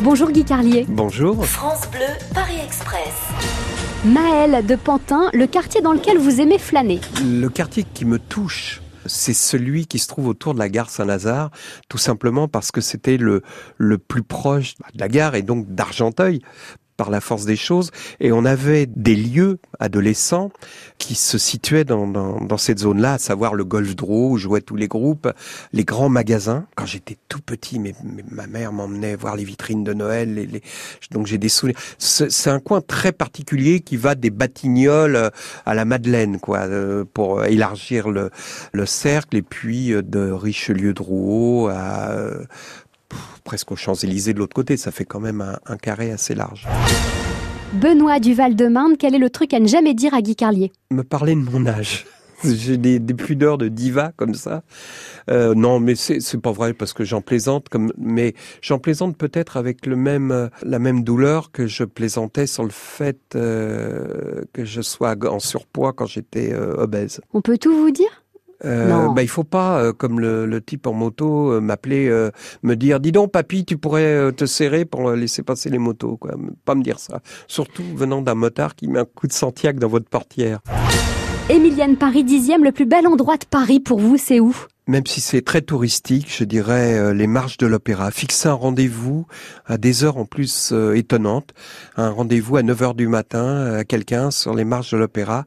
Bonjour Guy Carlier. Bonjour. France Bleu, Paris Express. Maël de Pantin, le quartier dans lequel vous aimez flâner. Le quartier qui me touche, c'est celui qui se trouve autour de la gare Saint-Lazare, tout simplement parce que c'était le, le plus proche de la gare et donc d'Argenteuil par la force des choses. Et on avait des lieux adolescents qui se situaient dans, dans, dans cette zone-là, à savoir le golf draw où jouaient tous les groupes, les grands magasins. Quand j'étais tout petit, mais, ma mère m'emmenait voir les vitrines de Noël. Les, les... donc j'ai des souvenirs. C'est un coin très particulier qui va des Batignolles à la Madeleine, quoi, euh, pour élargir le, le cercle. Et puis euh, de Richelieu-Drouot à euh, presque aux Champs-Élysées de l'autre côté. Ça fait quand même un, un carré assez large. Benoît du Val-de-Marne, quel est le truc à ne jamais dire à Guy Carlier? Me parler de mon âge. J'ai des, des, pudeurs de diva comme ça. Euh, non, mais c'est c'est pas vrai parce que j'en plaisante comme, mais j'en plaisante peut-être avec le même euh, la même douleur que je plaisantais sur le fait euh, que je sois en surpoids quand j'étais euh, obèse. On peut tout vous dire? Euh, bah, il faut pas, euh, comme le, le, type en moto, euh, m'appeler, euh, me dire, dis donc, papy, tu pourrais te serrer pour laisser passer les motos, quoi. Pas me dire ça. Surtout venant d'un motard qui met un coup de Santiago dans votre portière. Émilienne Paris dixième, le plus bel endroit de Paris pour vous, c'est où? Même si c'est très touristique, je dirais euh, les marches de l'opéra. Fixer un rendez-vous à des heures en plus euh, étonnantes, un rendez-vous à 9 heures du matin euh, à quelqu'un sur les marches de l'opéra,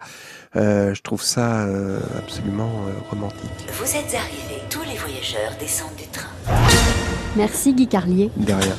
euh, je trouve ça euh, absolument romantique. Vous êtes arrivés, tous les voyageurs descendent du train. Merci Guy Carlier. Derrière.